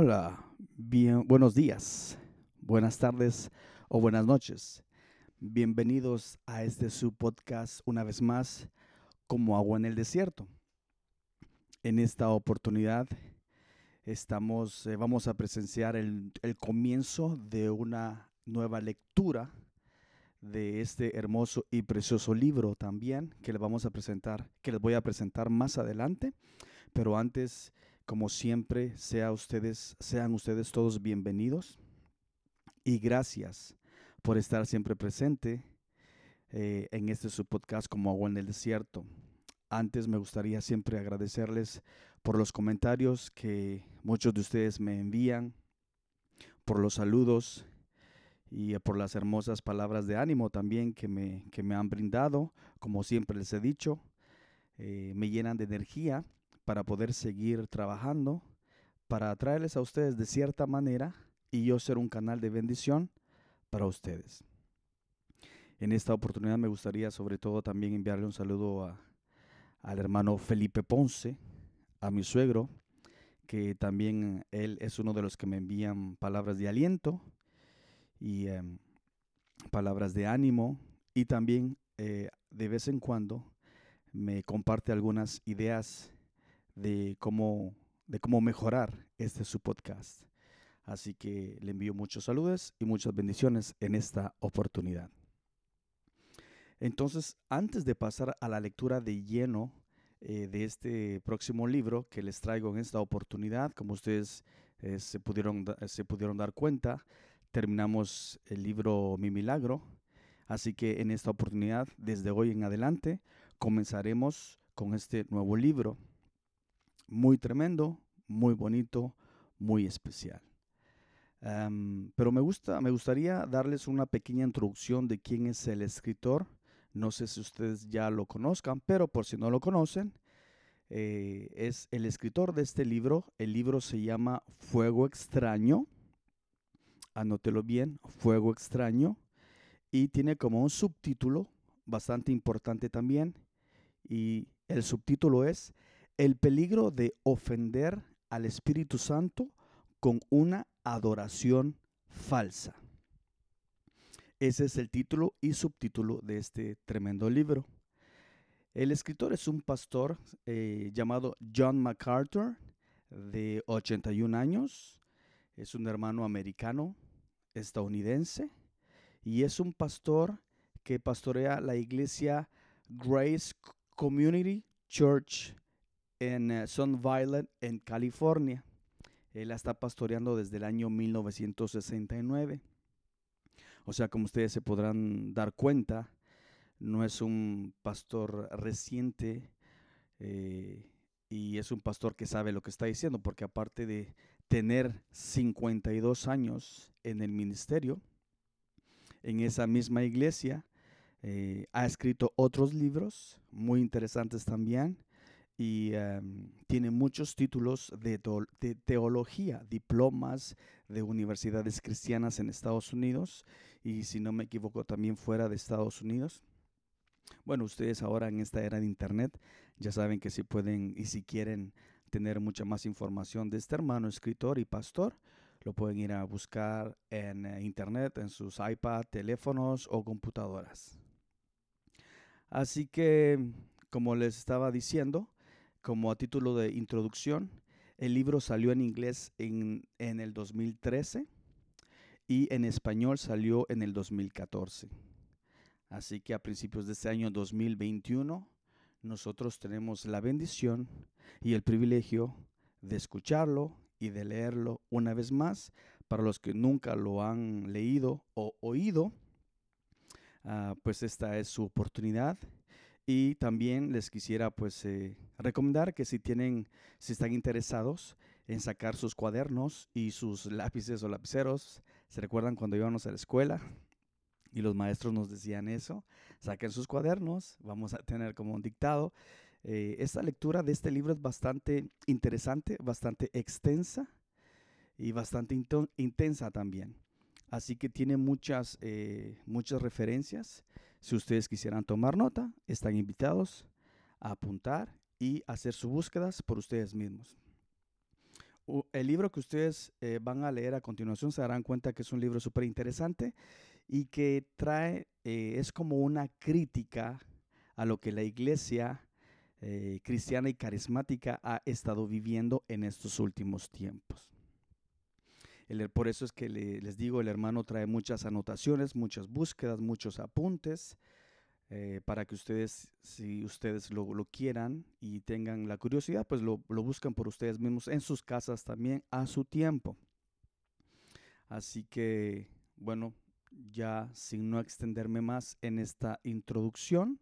Hola, bien, buenos días, buenas tardes o buenas noches. Bienvenidos a este su podcast una vez más, como agua en el desierto. En esta oportunidad estamos, eh, vamos a presenciar el, el comienzo de una nueva lectura de este hermoso y precioso libro también que les vamos a presentar, que les voy a presentar más adelante. Pero antes como siempre, ustedes, sean ustedes todos bienvenidos y gracias por estar siempre presente eh, en este su podcast como agua en el desierto. Antes me gustaría siempre agradecerles por los comentarios que muchos de ustedes me envían, por los saludos y por las hermosas palabras de ánimo también que me, que me han brindado. Como siempre les he dicho, eh, me llenan de energía para poder seguir trabajando, para atraerles a ustedes de cierta manera y yo ser un canal de bendición para ustedes. En esta oportunidad me gustaría sobre todo también enviarle un saludo al hermano Felipe Ponce, a mi suegro, que también él es uno de los que me envían palabras de aliento y em, palabras de ánimo y también eh, de vez en cuando me comparte algunas ideas de cómo, de cómo mejorar este su podcast. Así que le envío muchos saludos y muchas bendiciones en esta oportunidad. Entonces, antes de pasar a la lectura de lleno eh, de este próximo libro que les traigo en esta oportunidad, como ustedes eh, se, pudieron, se pudieron dar cuenta, terminamos el libro Mi Milagro. Así que en esta oportunidad, desde hoy en adelante, comenzaremos con este nuevo libro muy tremendo, muy bonito, muy especial. pero me, gusta, me gustaría darles una pequeña introducción de quién es el escritor. No sé si ustedes ya lo conozcan, pero por si no lo conocen, eh, es el escritor de este libro. El libro se llama Fuego extraño. Anótelo bien, Fuego extraño. Y tiene como un subtítulo bastante importante también. Y el subtítulo es el peligro de ofender al Espíritu Santo con una adoración falsa. Ese es el título y subtítulo de este tremendo libro. El escritor es un pastor eh, llamado John MacArthur, de 81 años. Es un hermano americano, estadounidense, y es un pastor que pastorea la iglesia Grace Community Church en uh, Sun Violet, en California. Él la está pastoreando desde el año 1969. O sea, como ustedes se podrán dar cuenta, no es un pastor reciente eh, y es un pastor que sabe lo que está diciendo, porque aparte de tener 52 años en el ministerio, en esa misma iglesia, eh, ha escrito otros libros muy interesantes también y em, tiene muchos títulos de, teología, diplomas de universidades cristianas en Estados Unidos y si no me equivoco también fuera de Estados Unidos. Bueno, ustedes ahora en esta era de Internet ya saben que si pueden y si quieren tener mucha más información de este hermano escritor y pastor, lo pueden ir a buscar en eh, Internet, en sus iPad, teléfonos o computadoras. Así que, como les estaba diciendo, como a título de introducción, el libro salió en inglés en, el 2013 y en español salió en el 2014. Así que a principios de este año 2021, nosotros tenemos la bendición y el privilegio de escucharlo y de leerlo una vez más. Para los que nunca lo han leído o oído, ah, pues esta es su oportunidad y también les quisiera pues eh, recomendar que si tienen, si están interesados en sacar sus cuadernos y sus lápices o lapiceros, ¿se recuerdan cuando íbamos a la escuela? Y los maestros nos decían eso, saquen sus cuadernos, vamos a tener como un dictado. Eh, esta lectura de este libro es bastante interesante, bastante extensa y bastante intensa también. Así que tiene muchas, eh, muchas referencias si ustedes quisieran tomar nota, están invitados a apuntar y hacer sus búsquedas por ustedes mismos. el libro que ustedes eh, van a leer a continuación se darán cuenta que es un libro súper interesante y que trae, eh, es como una crítica a lo que la iglesia eh, cristiana y carismática ha estado viviendo en estos últimos tiempos. Por eso es que les digo, el hermano trae muchas anotaciones, muchas búsquedas, muchos apuntes, eh, para que ustedes, si ustedes lo, quieran y tengan la curiosidad, pues lo, lo, buscan por ustedes mismos en sus casas también a su tiempo. Así que, bueno, ya sin no extenderme más en esta introducción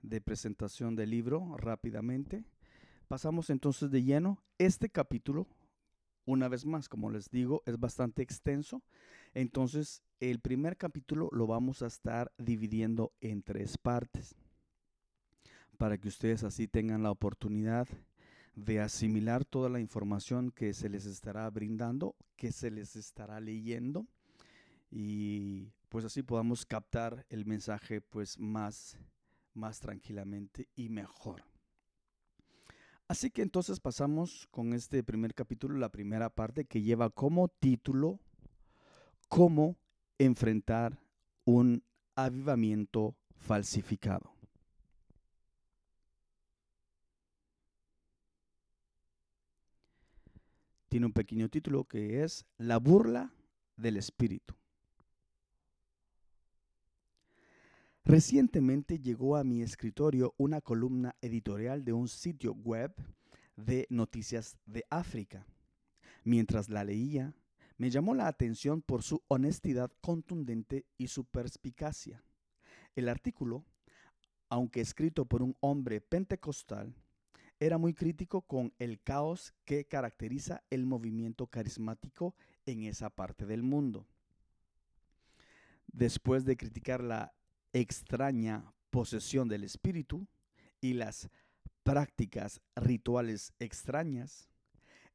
de presentación del libro rápidamente, pasamos entonces de lleno. Este capítulo, una vez más, como les digo, es bastante extenso. Entonces, el primer capítulo lo vamos a estar dividiendo en tres partes para que ustedes así tengan la oportunidad de asimilar toda la información que se les estará brindando, que se les estará leyendo y pues así podamos captar el mensaje pues más más tranquilamente y mejor. Así que entonces pasamos con este primer capítulo, la primera parte que lleva como título cómo enfrentar un avivamiento falsificado. Tiene un pequeño título que es La burla del espíritu. Recientemente llegó a mi escritorio una columna editorial de un sitio web de noticias de África. Mientras la leía, me llamó la atención por su honestidad contundente y su perspicacia. El artículo, aunque escrito por un hombre pentecostal, era muy crítico con el caos que caracteriza el movimiento carismático en esa parte del mundo. Después de criticar la extraña posesión del espíritu y las prácticas rituales extrañas,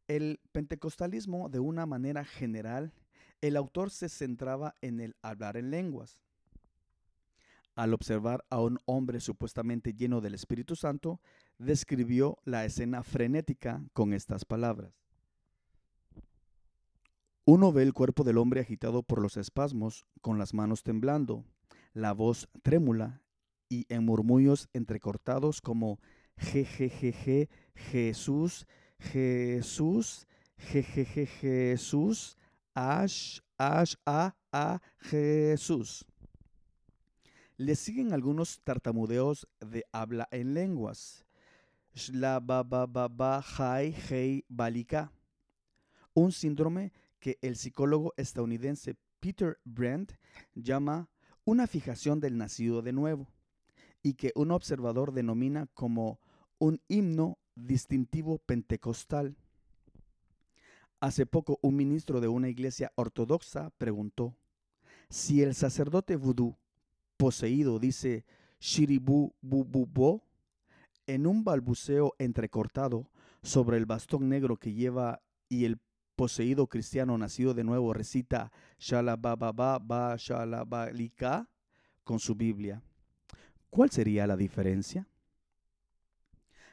el pentecostalismo de una manera general, el autor se centraba en el hablar en lenguas. Al observar a un hombre supuestamente lleno del Espíritu Santo, describió la escena frenética con estas palabras. Uno ve el cuerpo del hombre agitado por los espasmos, con las manos temblando, la voz trémula y en murmullos entrecortados como jejejeje, Jesús, Jesús, jejeje, Jesús, ash, ash, a, a, Jesús. Le siguen algunos tartamudeos de habla en lenguas. Shla ba ba ba ba hai balika. Un síndrome que el psicólogo estadounidense Peter Brand llama una fijación del nacido de nuevo y que un observador denomina como un himno distintivo pentecostal. Hace poco un ministro de una iglesia ortodoxa preguntó, si el sacerdote vudú poseído dice shiribu bu bu bo, en un balbuceo entrecortado sobre el bastón negro que lleva y el poseído cristiano nacido de nuevo recita Shalababa ba Shalabalika con su Biblia, ¿cuál sería la diferencia?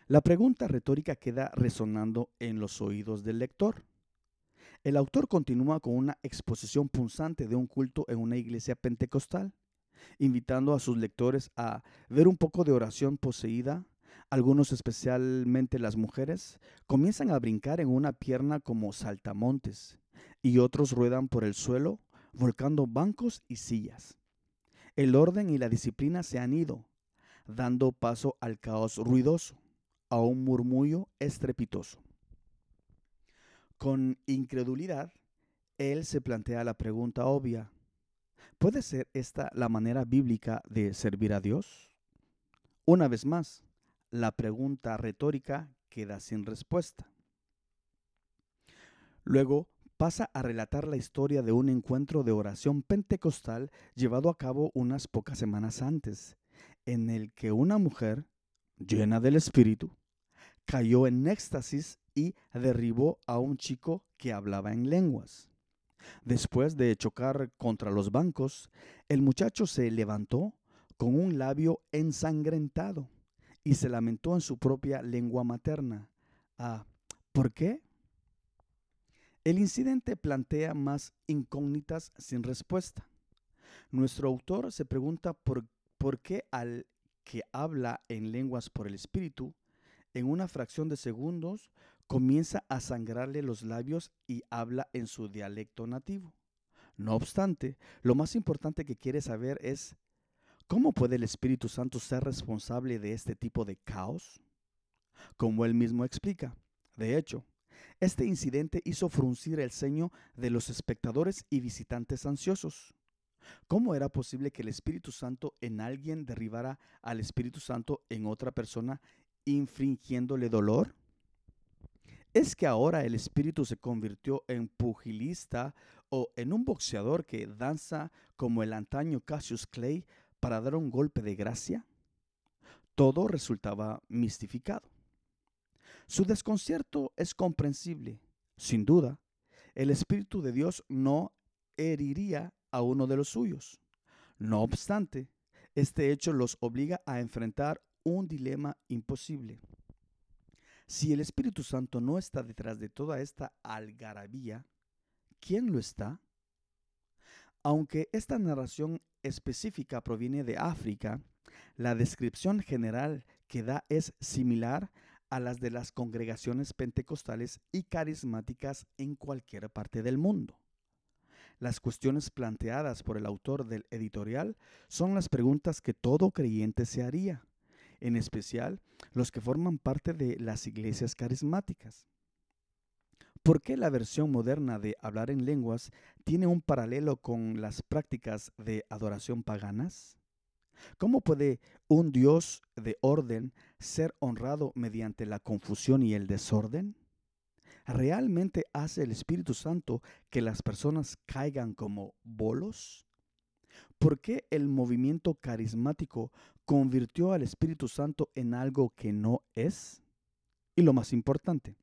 La pregunta retórica queda resonando en los oídos del lector. El autor continúa con una exposición punzante de un culto en una iglesia pentecostal, invitando a sus lectores a ver un poco de oración poseída algunos, especialmente las mujeres, comienzan a brincar en una pierna como saltamontes y otros ruedan por el suelo, volcando bancos y sillas. El orden y la disciplina se han ido, dando paso al caos ruidoso, a un murmullo estrepitoso. Con incredulidad, él se plantea la pregunta obvia, ¿puede ser esta la manera bíblica de servir a Dios? Una vez más, la pregunta retórica queda sin respuesta. Luego pasa a relatar la historia de un encuentro de oración pentecostal llevado a cabo unas pocas semanas antes, en el que una mujer, llena del Espíritu, cayó en éxtasis y derribó a un chico que hablaba en lenguas. Después de chocar contra los bancos, el muchacho se levantó con un labio ensangrentado y se lamentó en su propia lengua materna. Ah, ¿Por qué? El incidente plantea más incógnitas sin respuesta. Nuestro autor se pregunta por, por qué al que habla en lenguas por el Espíritu, en una fracción de segundos comienza a sangrarle los labios y habla en su dialecto nativo. No obstante, lo más importante que quiere saber es, ¿cómo puede el Espíritu Santo ser responsable de este tipo de caos? Como él mismo explica, de hecho, este incidente hizo fruncir el ceño de los espectadores y visitantes ansiosos. ¿Cómo era posible que el Espíritu Santo en alguien derribara al Espíritu Santo en otra persona, infringiéndole dolor? ¿Es que ahora el espíritu se convirtió en pugilista o en un boxeador que danza como el antaño Cassius Clay para dar un golpe de gracia? Todo resultaba mistificado. Su desconcierto es comprensible. Sin duda, el Espíritu de Dios no heriría a uno de los suyos. No obstante, este hecho los obliga a enfrentar un dilema imposible. Si el Espíritu Santo no está detrás de toda esta algarabía, ¿quién lo está? Aunque esta narración específica proviene de África, la descripción general que da es similar a las de las congregaciones pentecostales y carismáticas en cualquier parte del mundo. Las cuestiones planteadas por el autor del editorial son las preguntas que todo creyente se haría en especial los que forman parte de las iglesias carismáticas. ¿Por qué la versión moderna de hablar en lenguas tiene un paralelo con las prácticas de adoración paganas? ¿Cómo puede un Dios de orden ser honrado mediante la confusión y el desorden? ¿Realmente hace el Espíritu Santo que las personas caigan como bolos? ¿Por qué el movimiento carismático convirtió al Espíritu Santo en algo que no es? Y lo más importante,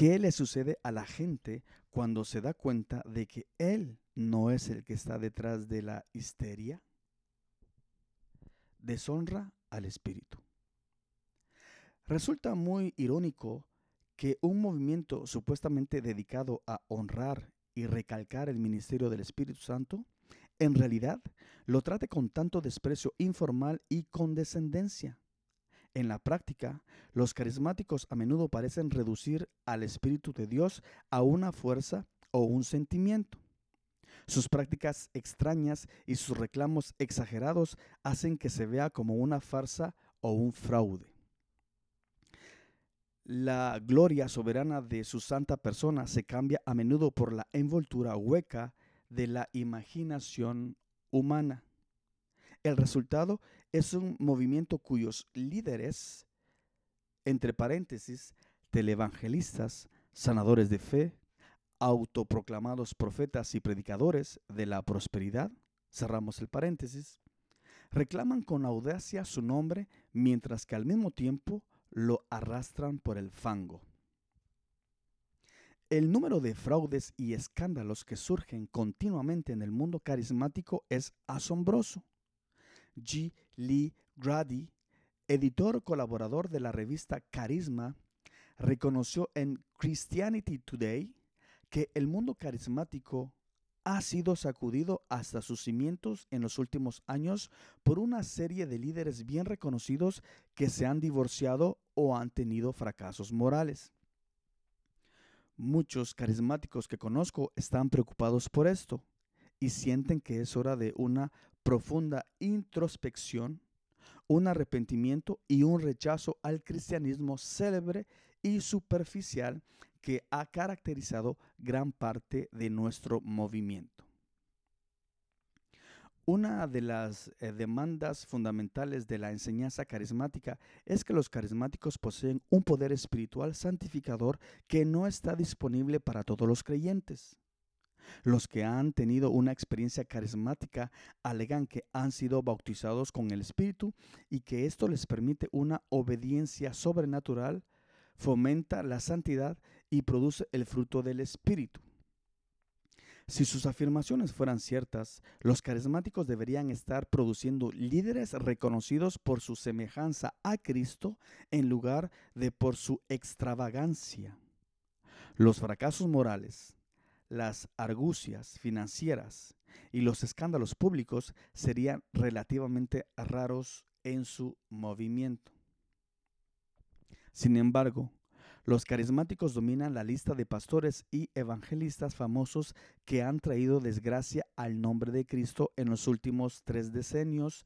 ¿qué le sucede a la gente cuando se da cuenta de que Él no es el que está detrás de la histeria? Deshonra al Espíritu. Resulta muy irónico que un movimiento supuestamente dedicado a honrar y recalcar el ministerio del Espíritu Santo en realidad lo trate con tanto desprecio informal y condescendencia. En la práctica, los carismáticos a menudo parecen reducir al Espíritu de Dios a una fuerza o un sentimiento. Sus prácticas extrañas y sus reclamos exagerados hacen que se vea como una farsa o un fraude. La gloria soberana de su santa persona se cambia a menudo por la envoltura hueca de la imaginación humana. El resultado es un movimiento cuyos líderes, entre paréntesis, televangelistas, sanadores de fe, autoproclamados profetas y predicadores de la prosperidad, cerramos el paréntesis, reclaman con audacia su nombre mientras que al mismo tiempo lo arrastran por el fango. El número de fraudes y escándalos que surgen continuamente en el mundo carismático es asombroso. G. Lee Grady, editor colaborador de la revista Carisma, reconoció en Christianity Today que el mundo carismático ha sido sacudido hasta sus cimientos en los últimos años por una serie de líderes bien reconocidos que se han divorciado o han tenido fracasos morales. Muchos carismáticos que conozco están preocupados por esto y sienten que es hora de una profunda introspección, un arrepentimiento y un rechazo al cristianismo célebre y superficial que ha caracterizado gran parte de nuestro movimiento. Una de las eh, demandas fundamentales de la enseñanza carismática es que los carismáticos poseen un poder espiritual santificador que no está disponible para todos los creyentes. Los que han tenido una experiencia carismática alegan que han sido bautizados con el Espíritu y que esto les permite una obediencia sobrenatural, fomenta la santidad y produce el fruto del Espíritu. Si sus afirmaciones fueran ciertas, los carismáticos deberían estar produciendo líderes reconocidos por su semejanza a Cristo en lugar de por su extravagancia. Los fracasos morales, las argucias financieras y los escándalos públicos serían relativamente raros en su movimiento. Sin embargo, los carismáticos dominan la lista de pastores y evangelistas famosos que han traído desgracia al nombre de Cristo en los últimos tres decenios,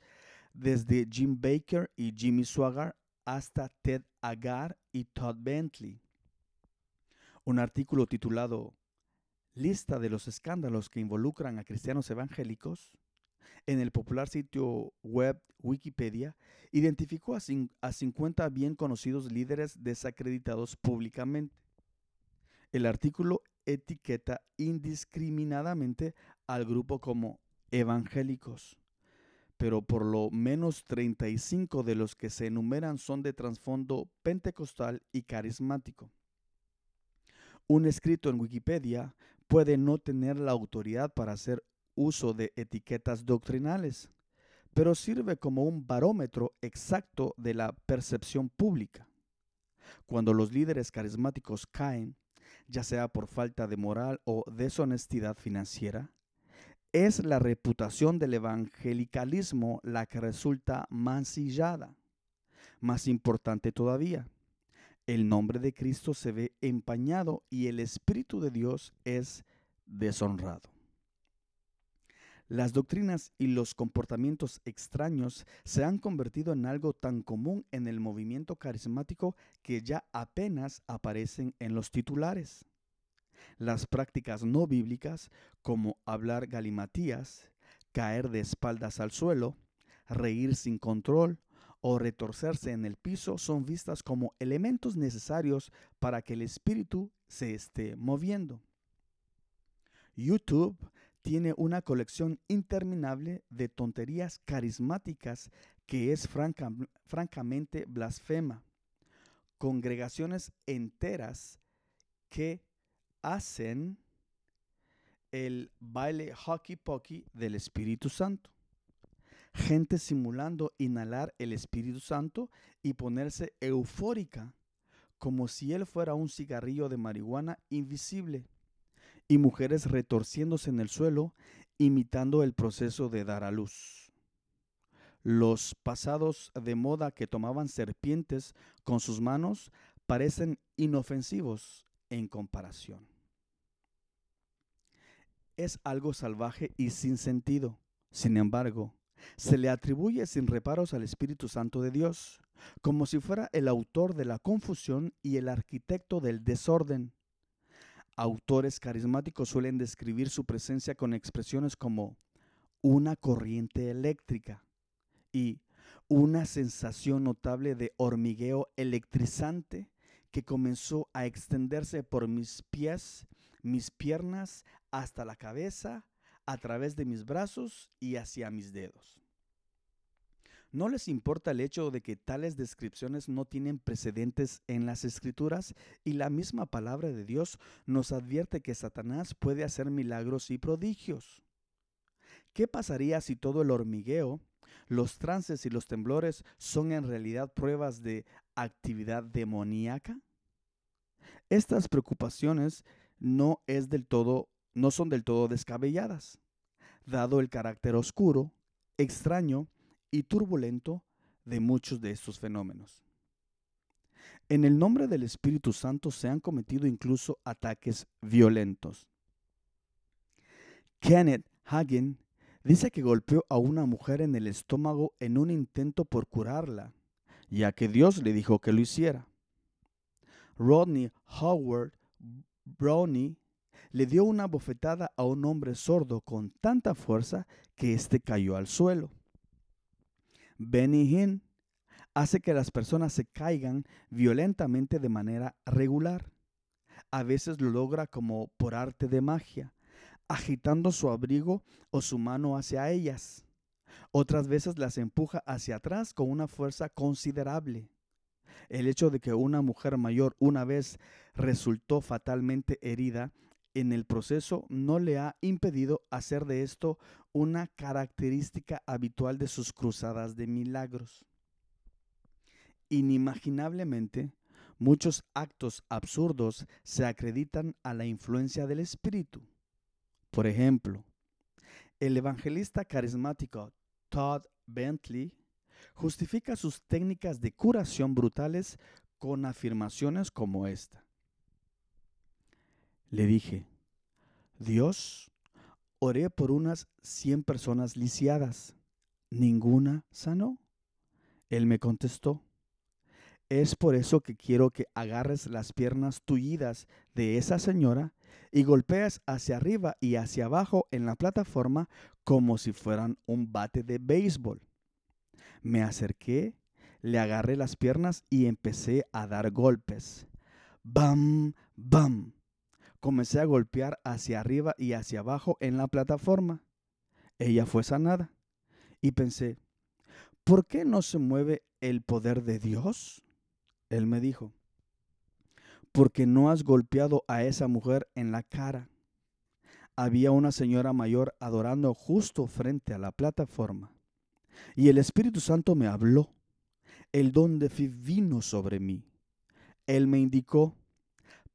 desde Jim Baker y Jimmy Swaggart hasta Ted Agar y Todd Bentley. Un artículo titulado Lista de los escándalos que involucran a cristianos evangélicos en el popular sitio web Wikipedia, identificó a, 50 bien conocidos líderes desacreditados públicamente. El artículo etiqueta indiscriminadamente al grupo como evangélicos, pero por lo menos 35 de los que se enumeran son de trasfondo pentecostal y carismático. Un escrito en Wikipedia puede no tener la autoridad para hacer uso de etiquetas doctrinales, pero sirve como un barómetro exacto de la percepción pública. Cuando los líderes carismáticos caen, ya sea por falta de moral o deshonestidad financiera, es la reputación del evangelicalismo la que resulta mancillada. Más importante todavía, el nombre de Cristo se ve empañado y el Espíritu de Dios es deshonrado. Las doctrinas y los comportamientos extraños se han convertido en algo tan común en el movimiento carismático que ya apenas aparecen en los titulares. Las prácticas no bíblicas, como hablar galimatías, caer de espaldas al suelo, reír sin control o retorcerse en el piso, son vistas como elementos necesarios para que el espíritu se esté moviendo. YouTube tiene una colección interminable de tonterías carismáticas que es francamente blasfema. Congregaciones enteras que hacen el baile hockey pokey del Espíritu Santo. Gente simulando inhalar el Espíritu Santo y ponerse eufórica como si él fuera un cigarrillo de marihuana invisible y mujeres retorciéndose en el suelo, imitando el proceso de dar a luz. Los pasados de moda que tomaban serpientes con sus manos parecen inofensivos en comparación. Es algo salvaje y sin sentido. Sin embargo, se le atribuye sin reparos al Espíritu Santo de Dios, como si fuera el autor de la confusión y el arquitecto del desorden. Autores carismáticos suelen describir su presencia con expresiones como una corriente eléctrica y una sensación notable de hormigueo electrizante que comenzó a extenderse por mis pies, mis piernas, hasta la cabeza, a través de mis brazos y hacia mis dedos. No les importa el hecho de que tales descripciones no tienen precedentes en las escrituras y la misma palabra de Dios nos advierte que Satanás puede hacer milagros y prodigios. ¿Qué pasaría si todo el hormigueo, los trances y los temblores son en realidad pruebas de actividad demoníaca? Estas preocupaciones no es del todo no son del todo descabelladas, dado el carácter oscuro, extraño y turbulento de muchos de estos fenómenos. En el nombre del Espíritu Santo se han cometido incluso ataques violentos. Kenneth Hagen dice que golpeó a una mujer en el estómago en un intento por curarla, ya que Dios le dijo que lo hiciera. Rodney Howard Brownie le dio una bofetada a un hombre sordo con tanta fuerza que éste cayó al suelo. Benny Hinn hace que las personas se caigan violentamente de manera regular. A veces lo logra como por arte de magia, agitando su abrigo o su mano hacia ellas. Otras veces las empuja hacia atrás con una fuerza considerable. El hecho de que una mujer mayor una vez resultó fatalmente herida en el proceso no le ha impedido hacer de esto una característica habitual de sus cruzadas de milagros. Inimaginablemente, muchos actos absurdos se acreditan a la influencia del Espíritu. Por ejemplo, el evangelista carismático Todd Bentley justifica sus técnicas de curación brutales con afirmaciones como esta. Le dije, Dios, oré por unas 100 personas lisiadas, ninguna sanó. Él me contestó, es por eso que quiero que agarres las piernas tullidas de esa señora y golpeas hacia arriba y hacia abajo en la plataforma como si fueran un bate de béisbol. Me acerqué, le agarré las piernas y empecé a dar golpes. ¡Bam! ¡Bam! Comencé a golpear hacia arriba y hacia abajo en la plataforma. Ella fue sanada. Y pensé, ¿por qué no se mueve el poder de Dios? Él me dijo, porque no has golpeado a esa mujer en la cara. Había una señora mayor adorando justo frente a la plataforma. Y el Espíritu Santo me habló. El don de fe vino sobre mí. Él me indicó,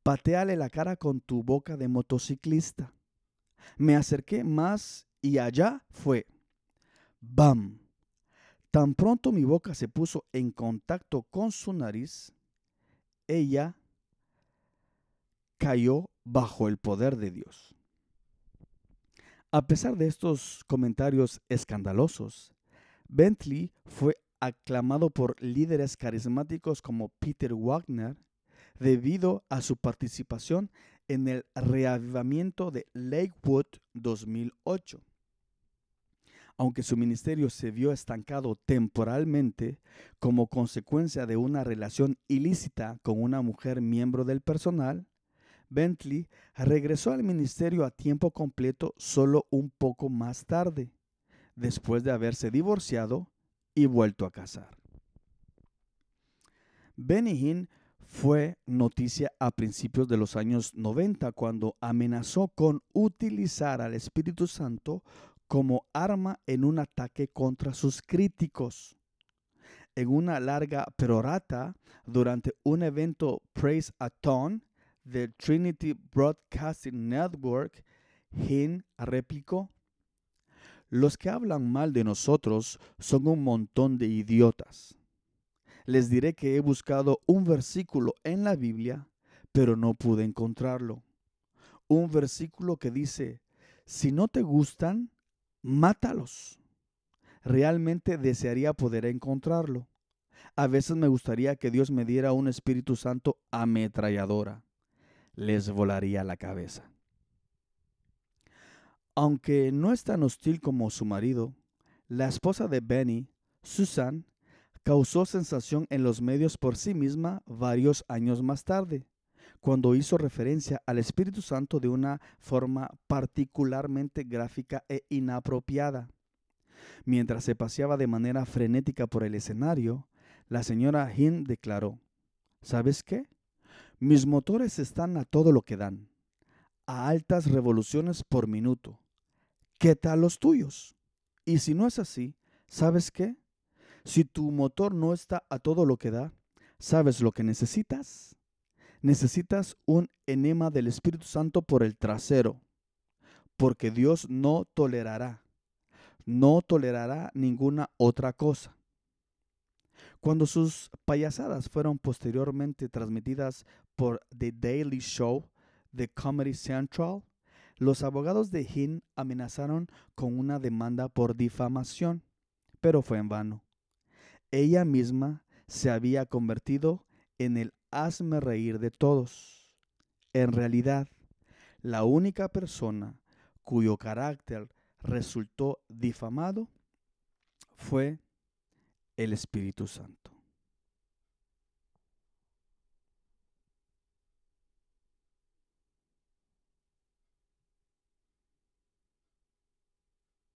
pateale la cara con tu boca de motociclista. Me acerqué más y allá fue. ¡Bam! Tan pronto mi boca se puso en contacto con su nariz, ella cayó bajo el poder de Dios. A pesar de estos comentarios escandalosos, Bentley fue aclamado por líderes carismáticos como Peter Wagner debido a su participación en el reavivamiento de Lakewood 2008 aunque su ministerio se vio estancado temporalmente como consecuencia de una relación ilícita con una mujer miembro del personal, Bentley regresó al ministerio a tiempo completo solo un poco más tarde, después de haberse divorciado y vuelto a casar. Benny fue noticia a principios de los años 90 cuando amenazó con utilizar al Espíritu Santo como arma en un ataque contra sus críticos. En una larga perorata durante un evento Praise Aton del Trinity Broadcasting Network, Hinn replicó, los que hablan mal de nosotros son un montón de idiotas. Les diré que he buscado un versículo en la Biblia, pero no pude encontrarlo. Un versículo que dice, si no te gustan, mátalos. Realmente desearía poder encontrarlo. A veces me gustaría que Dios me diera un Espíritu Santo ametralladora. Les volaría la cabeza. Aunque no es tan hostil como su marido, la esposa de Benny, Susan, causó sensación en los medios por sí misma varios años más tarde cuando hizo referencia al Espíritu Santo de una forma particularmente gráfica e inapropiada. Mientras se paseaba de manera frenética por el escenario, la señora Hinn declaró, ¿Sabes qué? Mis motores están a todo lo que dan, a altas revoluciones por minuto. ¿Qué tal los tuyos? Y si no es así, ¿sabes qué? Si tu motor no está a todo lo que da, ¿sabes lo que necesitas? necesitas un enema del Espíritu Santo por el trasero, porque Dios no tolerará, no tolerará ninguna otra cosa. Cuando sus payasadas fueron posteriormente transmitidas por The Daily Show de Comedy Central, los abogados de Hinn amenazaron con una demanda por difamación, pero fue en vano. Ella misma se había convertido en el hazme reír de todos. En realidad, la única persona cuyo carácter resultó difamado fue el Espíritu Santo.